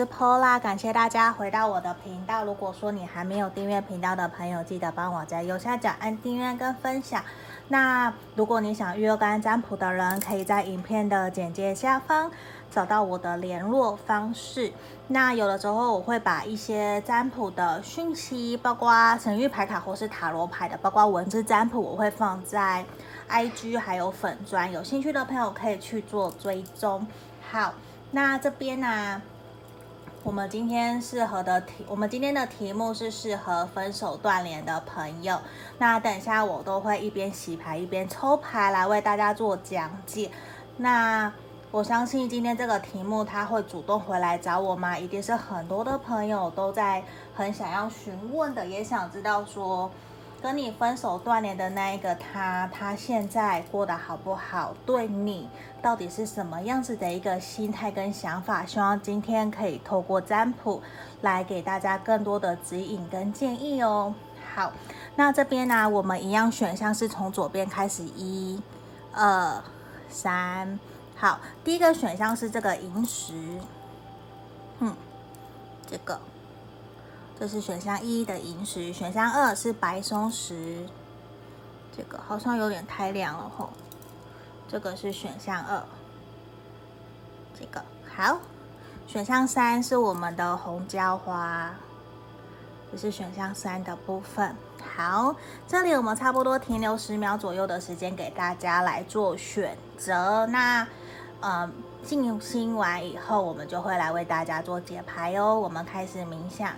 是 Paula，感谢大家回到我的频道。如果说你还没有订阅频道的朋友，记得帮我在右下角按订阅跟分享。那如果你想预约个案占卜的人，可以在影片的简介下方找到我的联络方式。那有的时候我会把一些占卜的讯息，包括神域牌卡或是塔罗牌的，包括文字占卜，我会放在 IG 还有粉专，有兴趣的朋友可以去做追踪。好，那这边呢、我们今天适合的题，我们今天的题目是适合分手断联的朋友。那等下我都会一边洗牌一边抽牌来为大家做讲解。那我相信今天这个题目他会主动回来找我吗？一定是很多的朋友都在很想要询问的，也想知道说。跟你分手断联的那一个他，他现在过得好不好？对你到底是什么样子的一个心态跟想法？希望今天可以透过占卜来给大家更多的指引跟建议哦。好，那这边呢，我们一样选项是从左边开始，一、二、三。好，第一个选项是这个萤石，嗯，这个。这是选项一的萤石，选项二是白松石，这个好像有点太亮了吼。这个是选项二，这个好。选项三是我们的红椒花，这是选项三的部分。好，这里我们差不多停留十秒左右的时间给大家来做选择。那嗯，静心完以后，我们就会来为大家做解牌哦。我们开始冥想。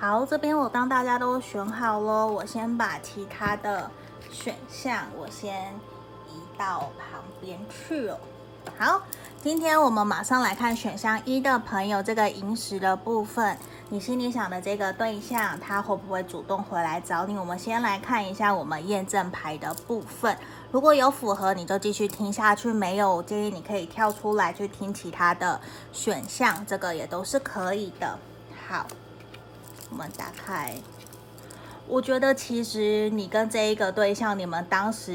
好，这边我当大家都选好了，我先把其他的选项我先移到旁边去哦。好，今天我们马上来看选项一的朋友，这个萤石的部分，你心里想的这个对象，他会不会主动回来找你？我们先来看一下我们验证牌的部分，如果有符合，你就继续听下去；没有，建议你可以跳出来去听其他的选项，这个也都是可以的。好。我们打开，我觉得其实你跟这一个对象，你们当时，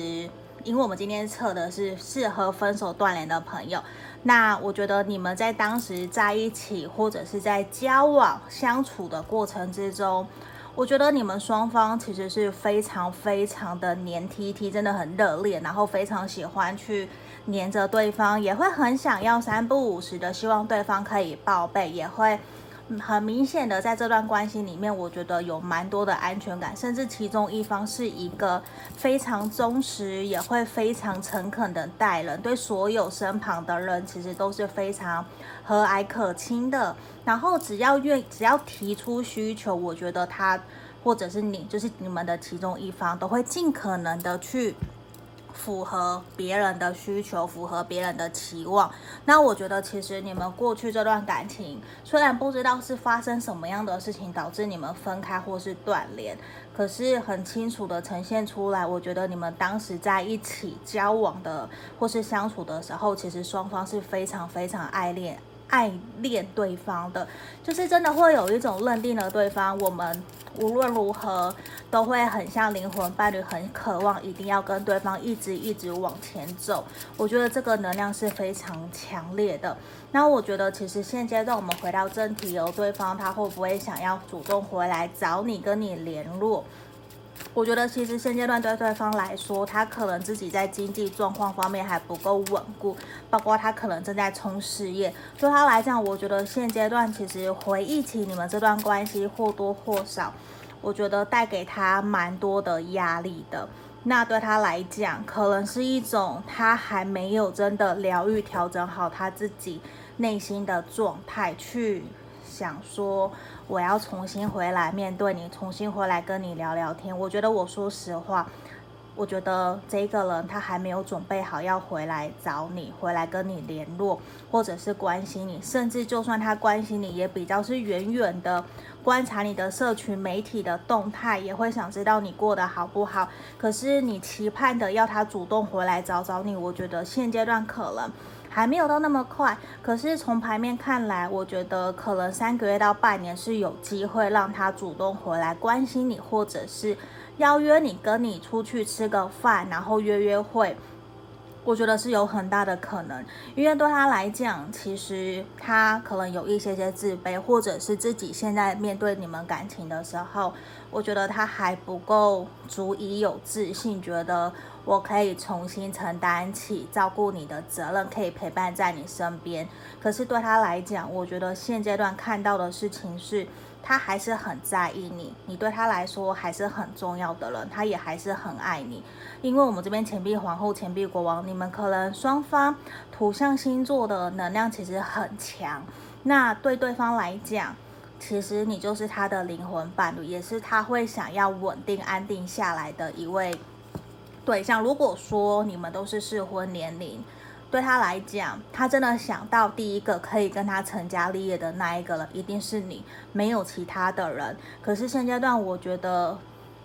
因为我们今天测的是适合分手断联的朋友，那我觉得你们在当时在一起或者是在交往相处的过程之中，我觉得你们双方其实是非常非常的黏 T T，真的很热烈，然后非常喜欢去黏着对方，也会很想要三不五时的希望对方可以报备，也会。很明显的，在这段关系里面，我觉得有蛮多的安全感，甚至其中一方是一个非常忠实，也会非常诚恳的待人，对所有身旁的人其实都是非常和蔼可亲的。然后只要愿，只要提出需求，我觉得他或者是你，就是你们的其中一方，都会尽可能的去。符合别人的需求，符合别人的期望。那我觉得，其实你们过去这段感情，虽然不知道是发生什么样的事情导致你们分开或是断联，可是很清楚的呈现出来。我觉得你们当时在一起交往的或是相处的时候，其实双方是非常非常爱恋。爱恋对方的，就是真的会有一种认定了对方，我们无论如何都会很像灵魂伴侣，很渴望一定要跟对方一直一直往前走。我觉得这个能量是非常强烈的。那我觉得其实现阶段我们回到正题，有对方他会不会想要主动回来找你，跟你联络？我觉得其实现阶段对对方来说，他可能自己在经济状况方面还不够稳固，包括他可能正在冲事业。对他来讲，我觉得现阶段其实回忆起你们这段关系，或多或少，我觉得带给他蛮多的压力的。那对他来讲，可能是一种他还没有真的疗愈、调整好他自己内心的状态去。想说我要重新回来面对你，重新回来跟你聊聊天。我觉得我说实话，我觉得这个人他还没有准备好要回来找你，回来跟你联络，或者是关心你。甚至就算他关心你，也比较是远远的观察你的社群媒体的动态，也会想知道你过得好不好。可是你期盼的要他主动回来找找你，我觉得现阶段可能。还没有到那么快。可是从牌面看来，我觉得可能三个月到半年是有机会让他主动回来关心你，或者是邀约你跟你出去吃个饭，然后约约会。我觉得是有很大的可能，因为对他来讲，其实他可能有一些些自卑，或者是自己现在面对你们感情的时候，我觉得他还不够足以有自信，觉得我可以重新承担起照顾你的责任，可以陪伴在你身边。可是对他来讲，我觉得现阶段看到的事情是。他还是很在意你，你对他来说还是很重要的人，他也还是很爱你。因为我们这边钱币皇后、钱币国王，你们可能双方土象星座的能量其实很强。那对对方来讲，其实你就是他的灵魂伴侣，也是他会想要稳定安定下来的一位对象。如果说你们都是适婚年龄。对他来讲，他真的想到第一个可以跟他成家立业的那一个了，一定是你，没有其他的人。可是现阶段，我觉得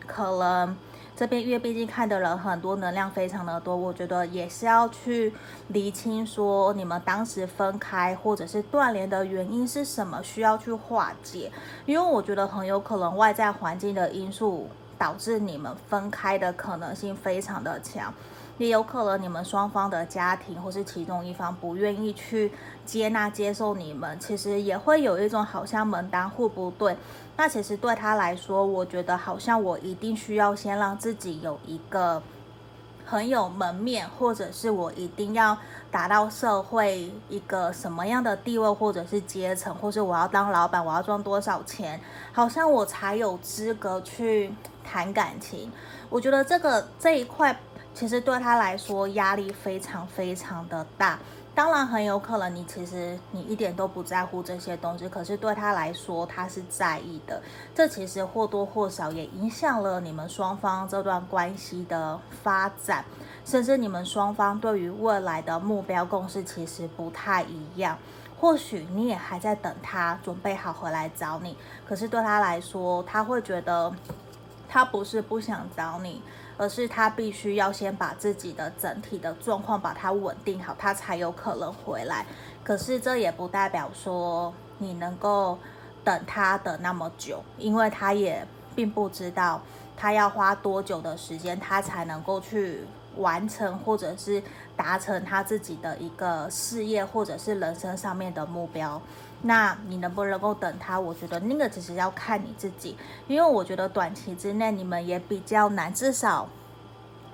可能这边因为毕竟看的人很多，能量非常的多，我觉得也是要去厘清说你们当时分开或者是断联的原因是什么，需要去化解。因为我觉得很有可能外在环境的因素导致你们分开的可能性非常的强。也有可能你们双方的家庭或是其中一方不愿意去接纳接受你们，其实也会有一种好像门当户不对。那其实对他来说，我觉得好像我一定需要先让自己有一个很有门面，或者是我一定要达到社会一个什么样的地位或者是阶层，或是我要当老板，我要赚多少钱，好像我才有资格去谈感情。我觉得这个这一块。其实对他来说压力非常非常的大，当然很有可能你其实你一点都不在乎这些东西，可是对他来说他是在意的，这其实或多或少也影响了你们双方这段关系的发展，甚至你们双方对于未来的目标共识其实不太一样，或许你也还在等他准备好回来找你，可是对他来说他会觉得他不是不想找你。而是他必须要先把自己的整体的状况把它稳定好，他才有可能回来。可是这也不代表说你能够等他的那么久，因为他也并不知道他要花多久的时间，他才能够去完成或者是达成他自己的一个事业或者是人生上面的目标。那你能不能够等他？我觉得那个只是要看你自己，因为我觉得短期之内你们也比较难，至少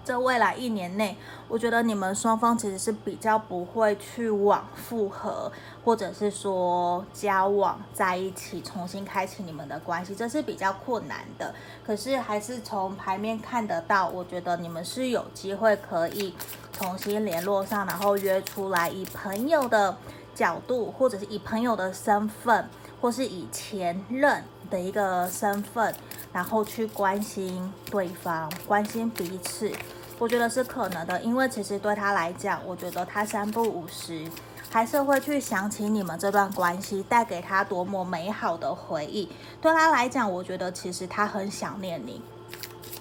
这未来一年内，我觉得你们双方其实是比较不会去往复合，或者是说交往在一起，重新开启你们的关系，这是比较困难的。可是还是从牌面看得到，我觉得你们是有机会可以重新联络上，然后约出来以朋友的。角度，或者是以朋友的身份，或是以前任的一个身份，然后去关心对方，关心彼此，我觉得是可能的。因为其实对他来讲，我觉得他三不五时还是会去想起你们这段关系带给他多么美好的回忆。对他来讲，我觉得其实他很想念你，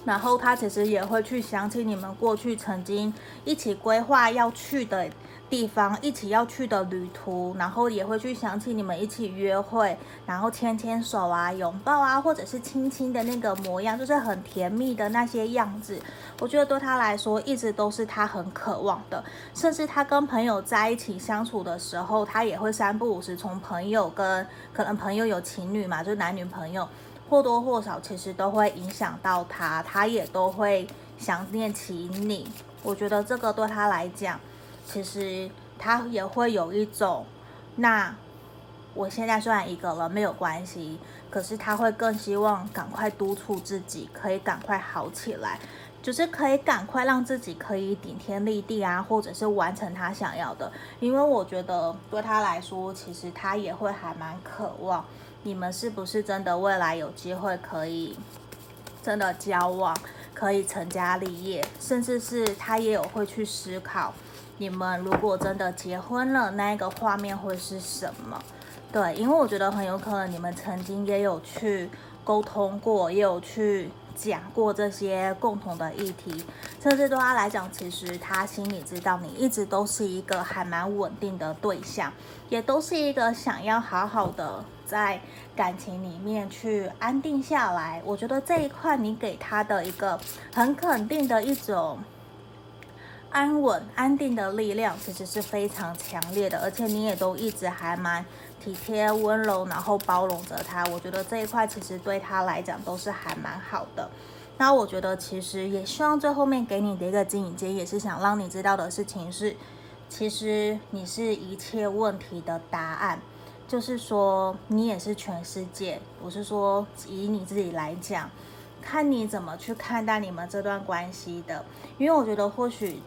然后他其实也会去想起你们过去曾经一起规划要去的。地方一起要去的旅途，然后也会去想起你们一起约会，然后牵牵手啊、拥抱啊，或者是亲亲的那个模样，就是很甜蜜的那些样子。我觉得对他来说，一直都是他很渴望的。甚至他跟朋友在一起相处的时候，他也会三不五时从朋友跟可能朋友有情侣嘛，就男女朋友，或多或少其实都会影响到他，他也都会想念起你。我觉得这个对他来讲。其实他也会有一种，那我现在虽然一个人没有关系，可是他会更希望赶快督促自己，可以赶快好起来，就是可以赶快让自己可以顶天立地啊，或者是完成他想要的。因为我觉得对他来说，其实他也会还蛮渴望你们是不是真的未来有机会可以真的交往，可以成家立业，甚至是他也有会去思考。你们如果真的结婚了，那一个画面会是什么？对，因为我觉得很有可能你们曾经也有去沟通过，也有去讲过这些共同的议题，甚至对他来讲，其实他心里知道你一直都是一个还蛮稳定的对象，也都是一个想要好好的在感情里面去安定下来。我觉得这一块你给他的一个很肯定的一种。安稳、安定的力量其实是非常强烈的，而且你也都一直还蛮体贴、温柔，然后包容着他。我觉得这一块其实对他来讲都是还蛮好的。那我觉得其实也希望最后面给你的一个指引建议，也是想让你知道的事情是，其实你是一切问题的答案，就是说你也是全世界。我是说以你自己来讲，看你怎么去看待你们这段关系的，因为我觉得或许。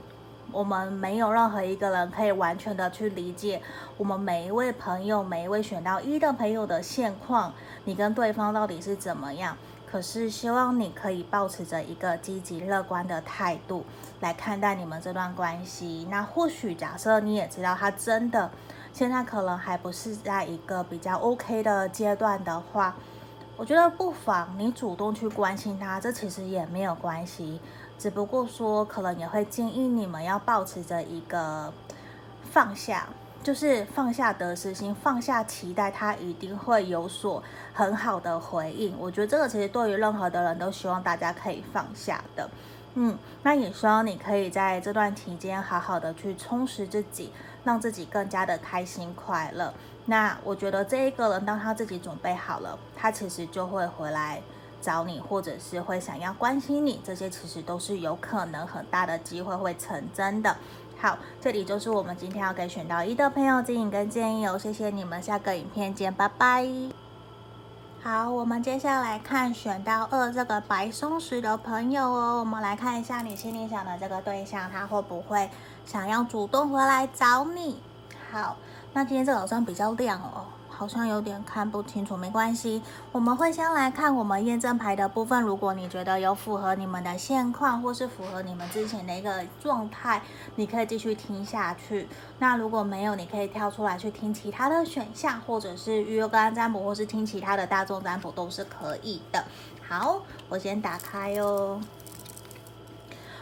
我们没有任何一个人可以完全的去理解我们每一位朋友、每一位选到一的朋友的现况，你跟对方到底是怎么样？可是希望你可以保持着一个积极乐观的态度来看待你们这段关系。那或许假设你也知道他真的现在可能还不是在一个比较 OK 的阶段的话，我觉得不妨你主动去关心他，这其实也没有关系。只不过说，可能也会建议你们要保持着一个放下，就是放下得失心，放下期待，他一定会有所很好的回应。我觉得这个其实对于任何的人都希望大家可以放下的。嗯，那也希望你可以在这段期间好好的去充实自己，让自己更加的开心快乐。那我觉得这一个人，当他自己准备好了，他其实就会回来。找你，或者是会想要关心你，这些其实都是有可能很大的机会会成真的。好，这里就是我们今天要给选到一的朋友指引跟建议哦。谢谢你们，下个影片见，拜拜。好，我们接下来看选到二这个白松石的朋友哦。我们来看一下你心里想的这个对象，他会不会想要主动回来找你？好，那今天这个好像比较亮哦。好像有点看不清楚，没关系。我们会先来看我们验证牌的部分。如果你觉得有符合你们的现况，或是符合你们之前的一个状态，你可以继续听下去。那如果没有，你可以跳出来去听其他的选项，或者是预约个案占卜，或是听其他的大众占卜都是可以的。好，我先打开哦。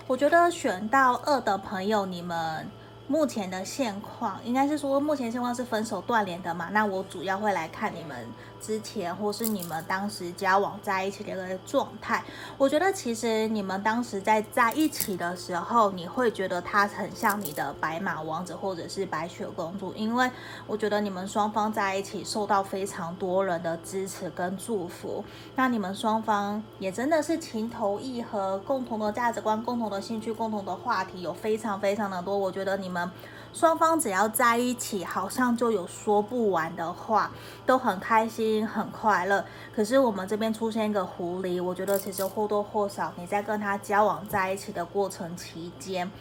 我觉得选到二的朋友，你们。目前的现况应该是说，目前现况是分手断联的嘛？那我主要会来看你们之前或是你们当时交往在一起的一个状态。我觉得其实你们当时在在一起的时候，你会觉得他很像你的白马王子或者是白雪公主，因为我觉得你们双方在一起受到非常多人的支持跟祝福。那你们双方也真的是情投意合，共同的价值观、共同的兴趣、共同的话题有非常非常的多。我觉得你们。双方只要在一起，好像就有说不完的话，都很开心、很快乐。可是我们这边出现一个狐狸，我觉得其实或多或少你在跟他交往在一起的过程期间，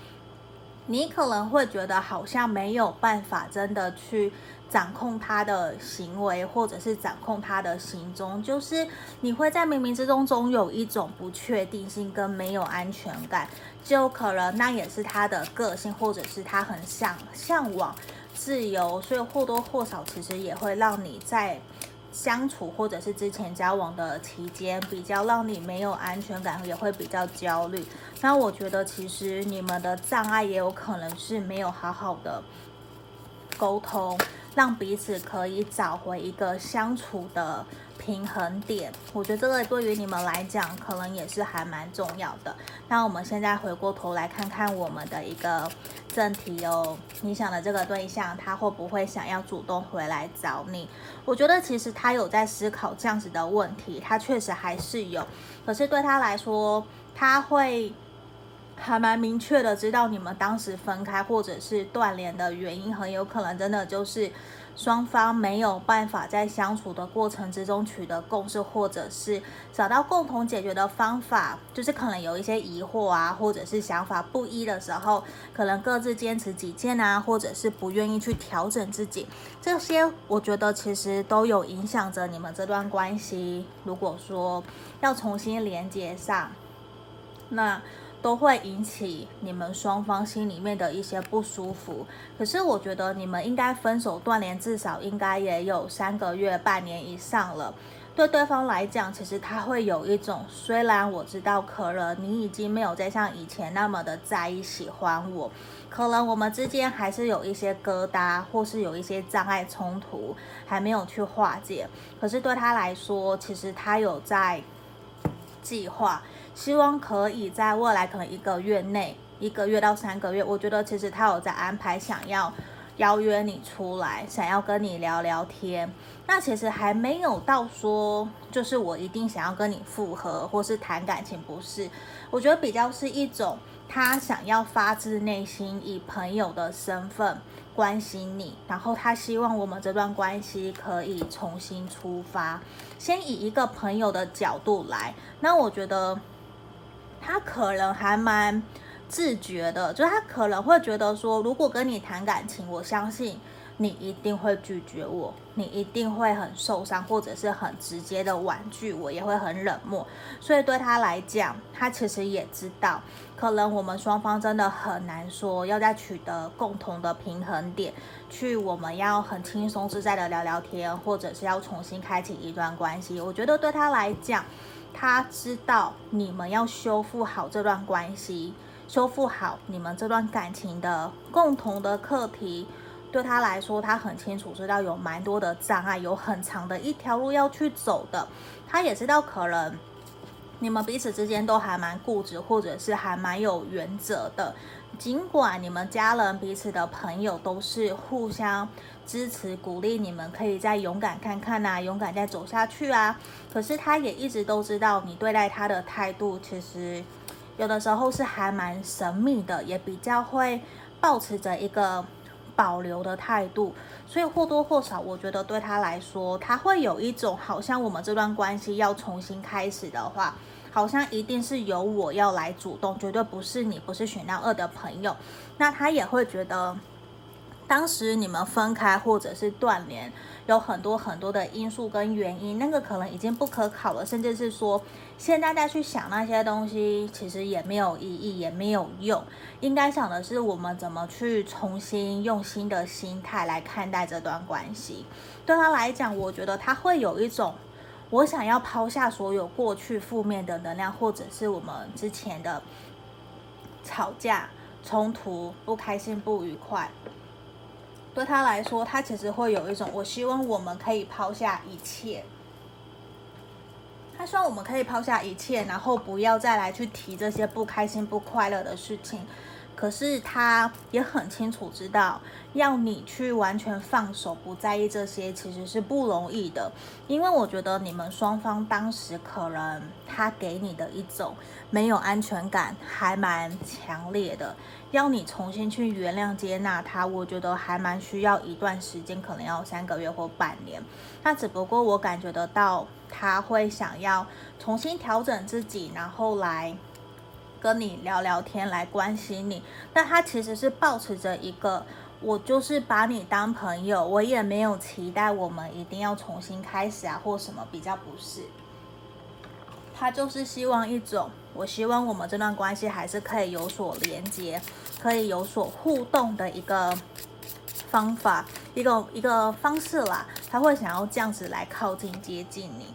你可能会觉得好像没有办法真的去。掌控他的行为，或者是掌控他的行踪，就是你会在冥冥之中总有一种不确定性跟没有安全感，就可能那也是他的个性，或者是他很向向往自由，所以或多或少其实也会让你在相处或者是之前交往的期间比较让你没有安全感，也会比较焦虑。那我觉得其实你们的障碍也有可能是没有好好的沟通。让彼此可以找回一个相处的平衡点，我觉得这个对于你们来讲，可能也是还蛮重要的。那我们现在回过头来看看我们的一个正题哦，你想的这个对象，他会不会想要主动回来找你？我觉得其实他有在思考这样子的问题，他确实还是有，可是对他来说，他会。还蛮明确的知道你们当时分开或者是断联的原因，很有可能真的就是双方没有办法在相处的过程之中取得共识，或者是找到共同解决的方法，就是可能有一些疑惑啊，或者是想法不一的时候，可能各自坚持己见啊，或者是不愿意去调整自己，这些我觉得其实都有影响着你们这段关系。如果说要重新连接上，那。都会引起你们双方心里面的一些不舒服。可是我觉得你们应该分手断联，至少应该也有三个月、半年以上了。对对方来讲，其实他会有一种，虽然我知道可能你已经没有再像以前那么的在意喜欢我，可能我们之间还是有一些疙瘩，或是有一些障碍冲突还没有去化解。可是对他来说，其实他有在计划，希望可以在未来可能一个月内，一个月到三个月，我觉得其实他有在安排，想要。邀约你出来，想要跟你聊聊天，那其实还没有到说，就是我一定想要跟你复合或是谈感情，不是？我觉得比较是一种他想要发自内心以朋友的身份关心你，然后他希望我们这段关系可以重新出发，先以一个朋友的角度来。那我觉得他可能还蛮。自觉的，就是他可能会觉得说，如果跟你谈感情，我相信你一定会拒绝我，你一定会很受伤，或者是很直接的婉拒我，也会很冷漠。所以对他来讲，他其实也知道，可能我们双方真的很难说要再取得共同的平衡点，去我们要很轻松自在的聊聊天，或者是要重新开启一段关系。我觉得对他来讲，他知道你们要修复好这段关系。修复好你们这段感情的共同的课题，对他来说，他很清楚知道有蛮多的障碍，有很长的一条路要去走的。他也知道可能你们彼此之间都还蛮固执，或者是还蛮有原则的。尽管你们家人、彼此的朋友都是互相支持、鼓励，你们可以再勇敢看看啊，勇敢再走下去啊。可是他也一直都知道你对待他的态度，其实。有的时候是还蛮神秘的，也比较会保持着一个保留的态度，所以或多或少，我觉得对他来说，他会有一种好像我们这段关系要重新开始的话，好像一定是由我要来主动，绝对不是你，不是选到二的朋友，那他也会觉得。当时你们分开或者是断联，有很多很多的因素跟原因，那个可能已经不可考了，甚至是说现在再去想那些东西，其实也没有意义，也没有用。应该想的是我们怎么去重新用新的心态来看待这段关系。对他来讲，我觉得他会有一种，我想要抛下所有过去负面的能量，或者是我们之前的吵架、冲突、不开心、不愉快。对他来说，他其实会有一种，我希望我们可以抛下一切。他希望我们可以抛下一切，然后不要再来去提这些不开心、不快乐的事情。可是他也很清楚知道，要你去完全放手，不在意这些，其实是不容易的。因为我觉得你们双方当时可能他给你的一种没有安全感，还蛮强烈的。要你重新去原谅、接纳他，我觉得还蛮需要一段时间，可能要三个月或半年。那只不过我感觉得到他会想要重新调整自己，然后来。跟你聊聊天，来关心你，但他其实是抱持着一个，我就是把你当朋友，我也没有期待我们一定要重新开始啊，或什么，比较不是。他就是希望一种，我希望我们这段关系还是可以有所连接，可以有所互动的一个方法，一个一个方式啦。他会想要这样子来靠近接近你。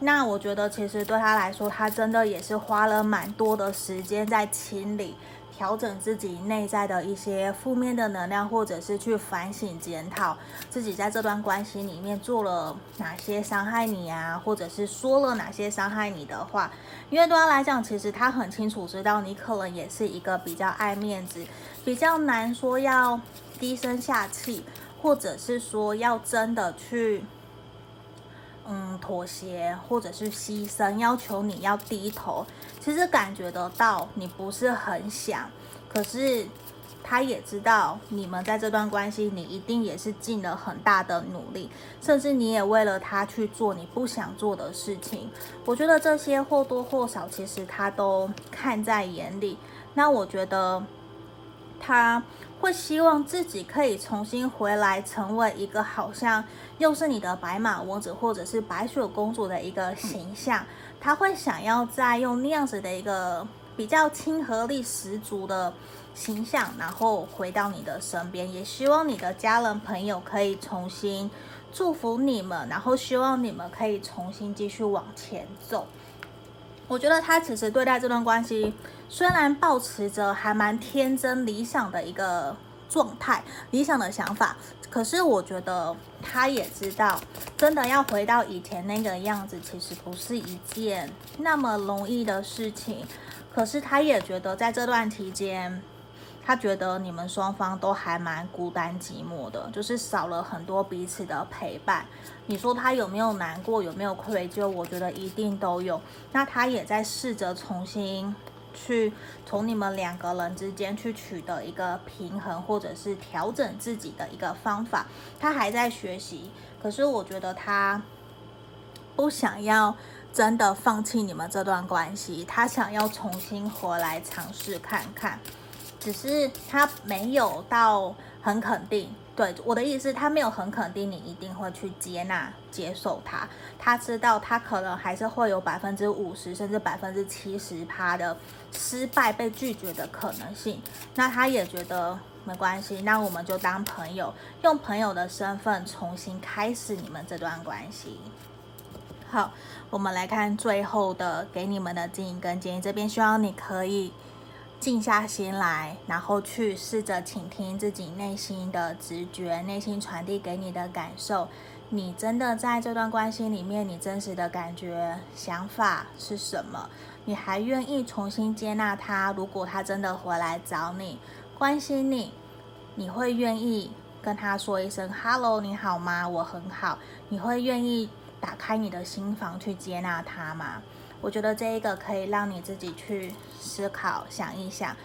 那我觉得，其实对他来说，他真的也是花了蛮多的时间在清理、调整自己内在的一些负面的能量，或者是去反省检讨自己在这段关系里面做了哪些伤害你啊，或者是说了哪些伤害你的话。因为对他来讲，其实他很清楚知道你可能也是一个比较爱面子、比较难说要低声下气，或者是说要真的去。嗯，妥协或者是牺牲，要求你要低头，其实感觉得到你不是很想，可是他也知道你们在这段关系，你一定也是尽了很大的努力，甚至你也为了他去做你不想做的事情。我觉得这些或多或少，其实他都看在眼里。那我觉得他。会希望自己可以重新回来，成为一个好像又是你的白马王子或者是白雪公主的一个形象。他会想要再用那样子的一个比较亲和力十足的形象，然后回到你的身边。也希望你的家人朋友可以重新祝福你们，然后希望你们可以重新继续往前走。我觉得他其实对待这段关系，虽然保持着还蛮天真理想的一个状态、理想的想法，可是我觉得他也知道，真的要回到以前那个样子，其实不是一件那么容易的事情。可是他也觉得在这段期间，他觉得你们双方都还蛮孤单寂寞的，就是少了很多彼此的陪伴。你说他有没有难过，有没有愧疚？我觉得一定都有。那他也在试着重新去从你们两个人之间去取得一个平衡，或者是调整自己的一个方法。他还在学习，可是我觉得他不想要真的放弃你们这段关系，他想要重新回来尝试看看。只是他没有到很肯定，对我的意思，他没有很肯定你一定会去接纳、接受他。他知道他可能还是会有百分之五十甚至百分之七十趴的失败、被拒绝的可能性。那他也觉得没关系，那我们就当朋友，用朋友的身份重新开始你们这段关系。好，我们来看最后的给你们的建议跟建议，这边希望你可以。静下心来，然后去试着倾听自己内心的直觉，内心传递给你的感受。你真的在这段关系里面，你真实的感觉、想法是什么？你还愿意重新接纳他？如果他真的回来找你，关心你，你会愿意跟他说一声 “Hello，你好吗？我很好。”你会愿意打开你的心房去接纳他吗？我觉得这一个可以让你自己去思考，想一想，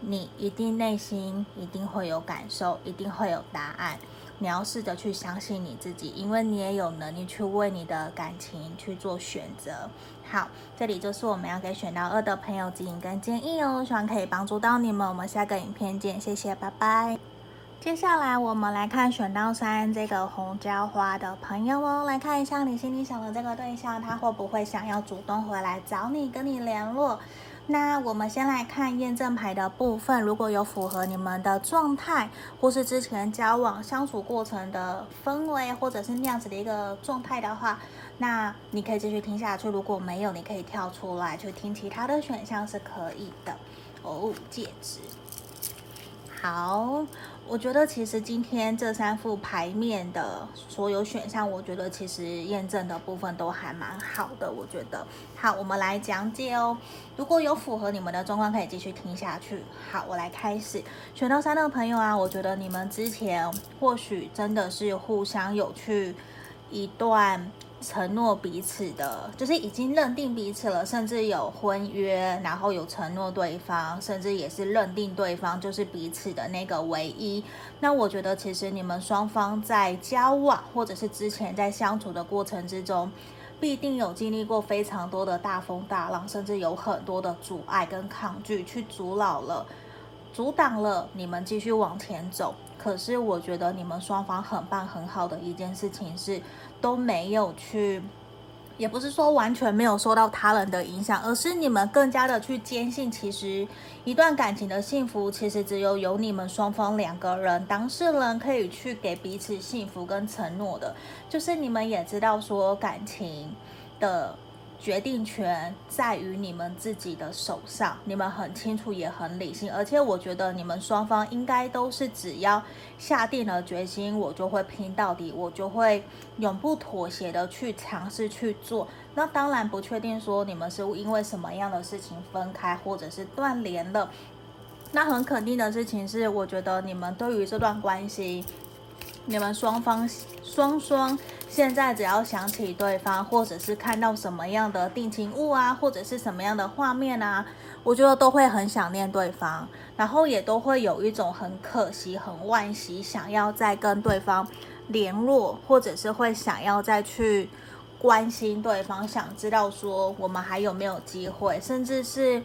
你一定内心一定会有感受，一定会有答案。你要试着去相信你自己，因为你也有能力去为你的感情去做选择。好，这里就是我们要给选到二的朋友指引跟建议哦，希望可以帮助到你们。我们下个影片见，谢谢，拜拜。接下来我们来看选到三这个红椒花的朋友哦，来看一下你心里想的这个对象，他会不会想要主动回来找你，跟你联络？那我们先来看验证牌的部分，如果有符合你们的状态，或是之前交往相处过程的氛围，或者是那样子的一个状态的话，那你可以继续听下去；如果没有，你可以跳出来去听其他的选项是可以的哦。戒指，好。我觉得其实今天这三副牌面的所有选项，我觉得其实验证的部分都还蛮好的。我觉得好，我们来讲解哦。如果有符合你们的状况，可以继续听下去。好，我来开始。选到三的朋友啊，我觉得你们之前或许真的是互相有去一段。承诺彼此的，就是已经认定彼此了，甚至有婚约，然后有承诺对方，甚至也是认定对方就是彼此的那个唯一。那我觉得，其实你们双方在交往，或者是之前在相处的过程之中，必定有经历过非常多的大风大浪，甚至有很多的阻碍跟抗拒，去阻挠了、阻挡了你们继续往前走。可是，我觉得你们双方很棒、很好的一件事情是。都没有去，也不是说完全没有受到他人的影响，而是你们更加的去坚信，其实一段感情的幸福，其实只有有你们双方两个人当事人可以去给彼此幸福跟承诺的，就是你们也知道说感情的。决定权在于你们自己的手上，你们很清楚，也很理性，而且我觉得你们双方应该都是只要下定了决心，我就会拼到底，我就会永不妥协的去尝试去做。那当然不确定说你们是因为什么样的事情分开，或者是断联了。那很肯定的事情是，我觉得你们对于这段关系，你们双方双双。现在只要想起对方，或者是看到什么样的定情物啊，或者是什么样的画面啊，我觉得都会很想念对方，然后也都会有一种很可惜、很惋惜，想要再跟对方联络，或者是会想要再去关心对方，想知道说我们还有没有机会，甚至是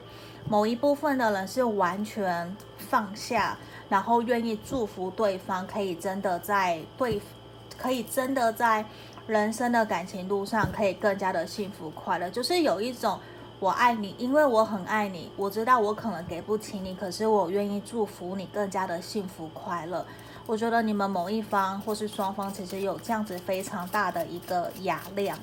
某一部分的人是完全放下，然后愿意祝福对方，可以真的在对。可以真的在人生的感情路上，可以更加的幸福快乐。就是有一种我爱你，因为我很爱你，我知道我可能给不起你，可是我愿意祝福你更加的幸福快乐。我觉得你们某一方或是双方其实有这样子非常大的一个雅量，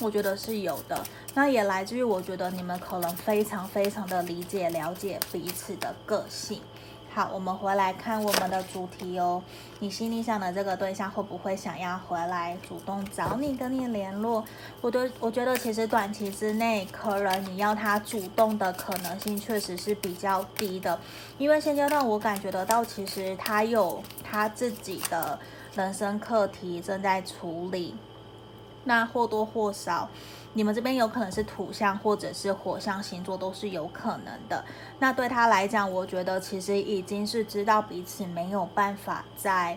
我觉得是有的。那也来自于我觉得你们可能非常非常的理解了解彼此的个性。好，我们回来看我们的主题哦。你心里想的这个对象会不会想要回来主动找你，跟你联络？我的，我觉得其实短期之内，可能你要他主动的可能性确实是比较低的，因为现阶段我感觉得到，其实他有他自己的人生课题正在处理，那或多或少。你们这边有可能是土象或者是火象星座，都是有可能的。那对他来讲，我觉得其实已经是知道彼此没有办法再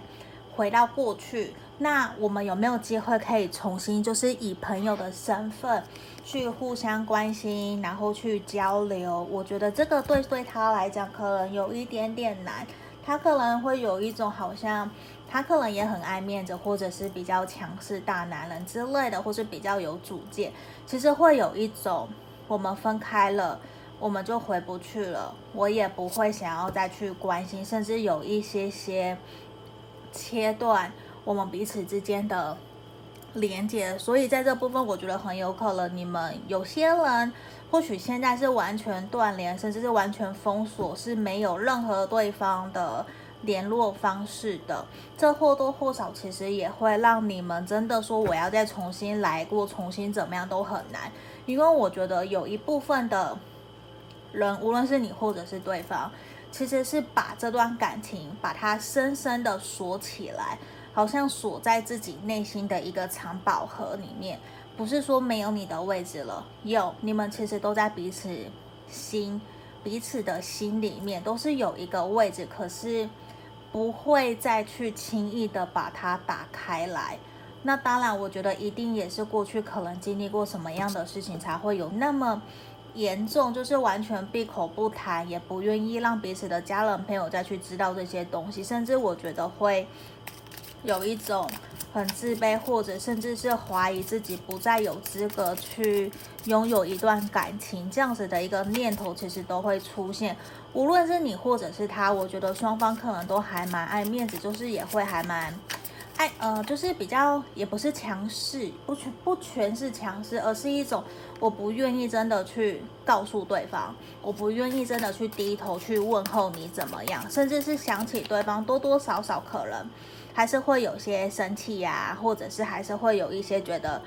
回到过去。那我们有没有机会可以重新，就是以朋友的身份去互相关心，然后去交流？我觉得这个对对他来讲可能有一点点难。他可能会有一种好像。他可能也很爱面子，或者是比较强势大男人之类的，或是比较有主见。其实会有一种，我们分开了，我们就回不去了。我也不会想要再去关心，甚至有一些些切断我们彼此之间的连接。所以在这部分，我觉得很有可能你们有些人或许现在是完全断联，甚至是完全封锁，是没有任何对方的。联络方式的，这或多或少其实也会让你们真的说我要再重新来过，重新怎么样都很难，因为我觉得有一部分的人，无论是你或者是对方，其实是把这段感情把它深深的锁起来，好像锁在自己内心的一个藏宝盒里面，不是说没有你的位置了，有，你们其实都在彼此心，彼此的心里面都是有一个位置，可是。不会再去轻易的把它打开来。那当然，我觉得一定也是过去可能经历过什么样的事情，才会有那么严重，就是完全闭口不谈，也不愿意让彼此的家人朋友再去知道这些东西，甚至我觉得会有一种。很自卑，或者甚至是怀疑自己不再有资格去拥有一段感情，这样子的一个念头，其实都会出现。无论是你或者是他，我觉得双方可能都还蛮爱面子，就是也会还蛮爱，呃，就是比较也不是强势，不全不全是强势，而是一种我不愿意真的去告诉对方，我不愿意真的去低头去问候你怎么样，甚至是想起对方，多多少少可能。还是会有些生气呀，或者是还是会有一些觉得，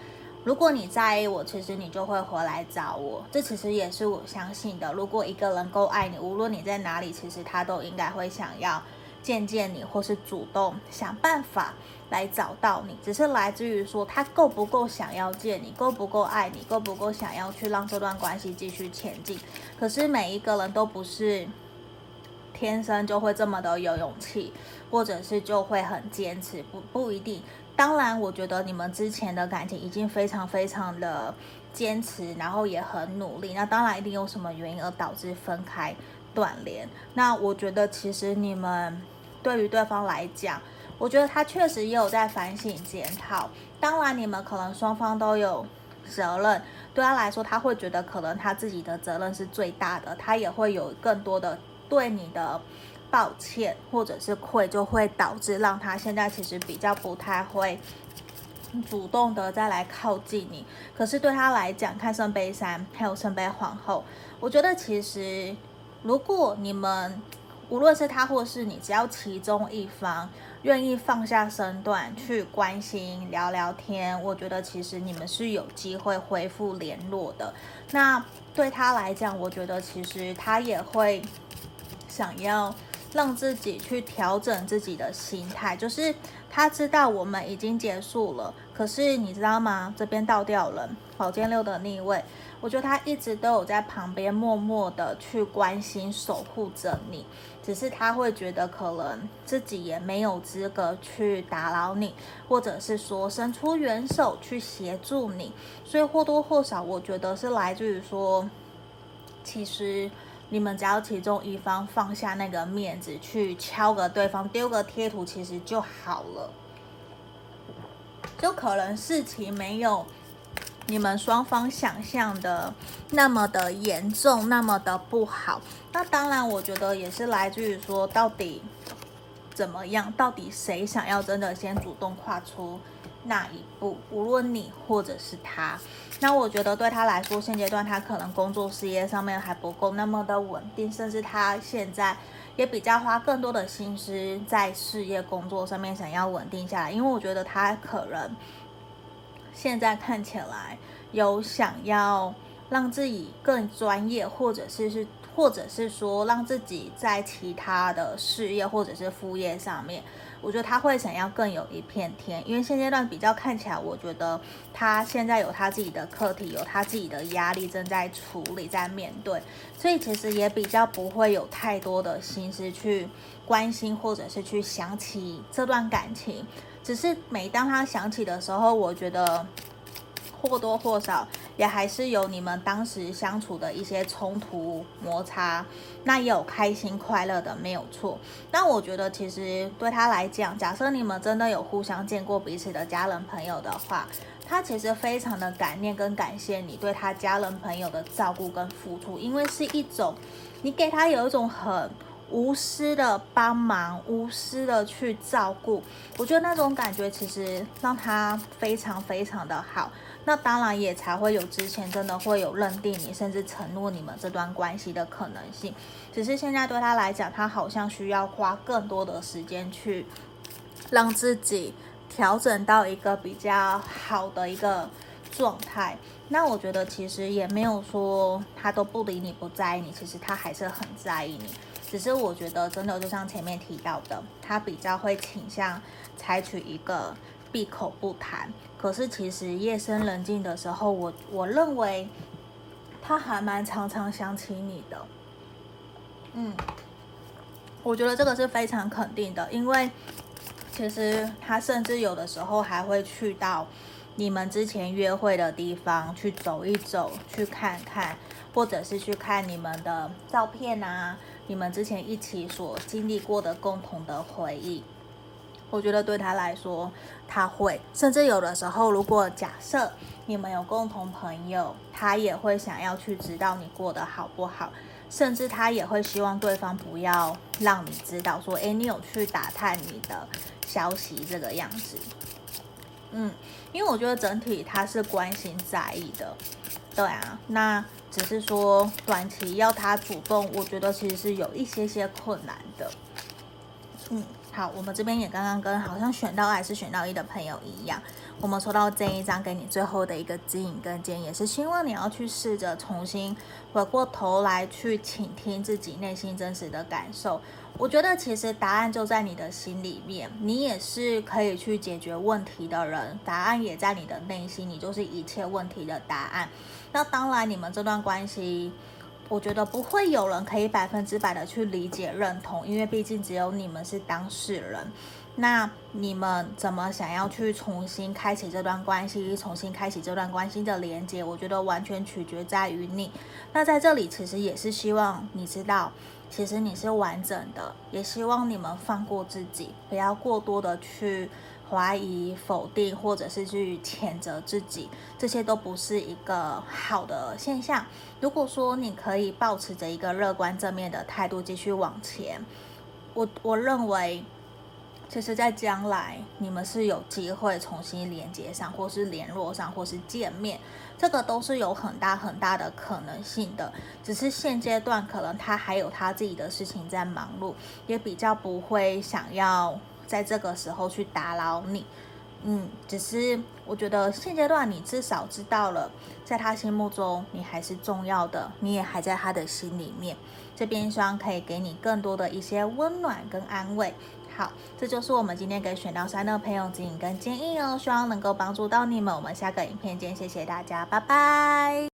如果你在意我，其实你就会回来找我。这其实也是我相信的。如果一个人够爱你，无论你在哪里，其实他都应该会想要见见你，或是主动想办法来找到你。只是来自于说他够不够想要见你，够不够爱你，够不够想要去让这段关系继续前进。可是每一个人都不是。天生就会这么的有勇气，或者是就会很坚持，不不一定。当然，我觉得你们之前的感情已经非常非常的坚持，然后也很努力。那当然一定有什么原因而导致分开断联。那我觉得其实你们对于对方来讲，我觉得他确实也有在反省检讨。当然，你们可能双方都有责任，对他来说，他会觉得可能他自己的责任是最大的，他也会有更多的。对你的抱歉或者是愧，就会导致让他现在其实比较不太会主动的再来靠近你。可是对他来讲，看圣杯三还有圣杯皇后，我觉得其实如果你们无论是他或是你，只要其中一方愿意放下身段去关心聊聊天，我觉得其实你们是有机会恢复联络的。那对他来讲，我觉得其实他也会。想要让自己去调整自己的心态，就是他知道我们已经结束了，可是你知道吗？这边倒吊人，宝剑六的逆位，我觉得他一直都有在旁边默默的去关心、守护着你，只是他会觉得可能自己也没有资格去打扰你，或者是说伸出援手去协助你，所以或多或少，我觉得是来自于说，其实。你们只要其中一方放下那个面子，去敲个对方，丢个贴图，其实就好了。就可能事情没有你们双方想象的那么的严重，那么的不好。那当然，我觉得也是来自于说，到底怎么样？到底谁想要真的先主动跨出那一步？无论你或者是他，那我觉得对他来说，现阶段他可能工作事业上面还不够那么的稳定，甚至他现在也比较花更多的心思在事业工作上面，想要稳定下来。因为我觉得他可能现在看起来有想要让自己更专业，或者是是。或者是说，让自己在其他的事业或者是副业上面，我觉得他会想要更有一片天。因为现阶段比较看起来，我觉得他现在有他自己的课题，有他自己的压力正在处理，在面对，所以其实也比较不会有太多的心思去关心或者是去想起这段感情。只是每当他想起的时候，我觉得或多或少。也还是有你们当时相处的一些冲突摩擦，那也有开心快乐的，没有错。那我觉得其实对他来讲，假设你们真的有互相见过彼此的家人朋友的话，他其实非常的感念跟感谢你对他家人朋友的照顾跟付出，因为是一种你给他有一种很无私的帮忙，无私的去照顾。我觉得那种感觉其实让他非常非常的好。那当然也才会有之前真的会有认定你，甚至承诺你们这段关系的可能性。只是现在对他来讲，他好像需要花更多的时间去让自己调整到一个比较好的一个状态。那我觉得其实也没有说他都不理你，不在意你，其实他还是很在意你。只是我觉得真的就像前面提到的，他比较会倾向采取一个。闭口不谈，可是其实夜深人静的时候，我我认为他还蛮常常想起你的。嗯，我觉得这个是非常肯定的，因为其实他甚至有的时候还会去到你们之前约会的地方去走一走，去看看，或者是去看你们的照片啊，你们之前一起所经历过的共同的回忆。我觉得对他来说，他会甚至有的时候，如果假设你们有共同朋友，他也会想要去知道你过得好不好，甚至他也会希望对方不要让你知道说，诶，你有去打探你的消息这个样子。嗯，因为我觉得整体他是关心在意的，对啊，那只是说短期要他主动，我觉得其实是有一些些困难的。嗯。好，我们这边也刚刚跟好像选到二还是选到一的朋友一样，我们抽到这一张给你最后的一个指引跟建议，也是希望你要去试着重新回过头来去倾听自己内心真实的感受。我觉得其实答案就在你的心里面，你也是可以去解决问题的人，答案也在你的内心，你就是一切问题的答案。那当然，你们这段关系。我觉得不会有人可以百分之百的去理解认同，因为毕竟只有你们是当事人。那你们怎么想要去重新开启这段关系，重新开启这段关系的连接？我觉得完全取决在于你。那在这里其实也是希望你知道，其实你是完整的，也希望你们放过自己，不要过多的去。怀疑、否定，或者是去谴责自己，这些都不是一个好的现象。如果说你可以保持着一个乐观正面的态度继续往前，我我认为，其实，在将来你们是有机会重新连接上，或是联络上，或是见面，这个都是有很大很大的可能性的。只是现阶段可能他还有他自己的事情在忙碌，也比较不会想要。在这个时候去打扰你，嗯，只是我觉得现阶段你至少知道了，在他心目中你还是重要的，你也还在他的心里面。这边希望可以给你更多的一些温暖跟安慰。好，这就是我们今天给选到三的朋友指引跟建议哦，希望能够帮助到你们。我们下个影片见，谢谢大家，拜拜。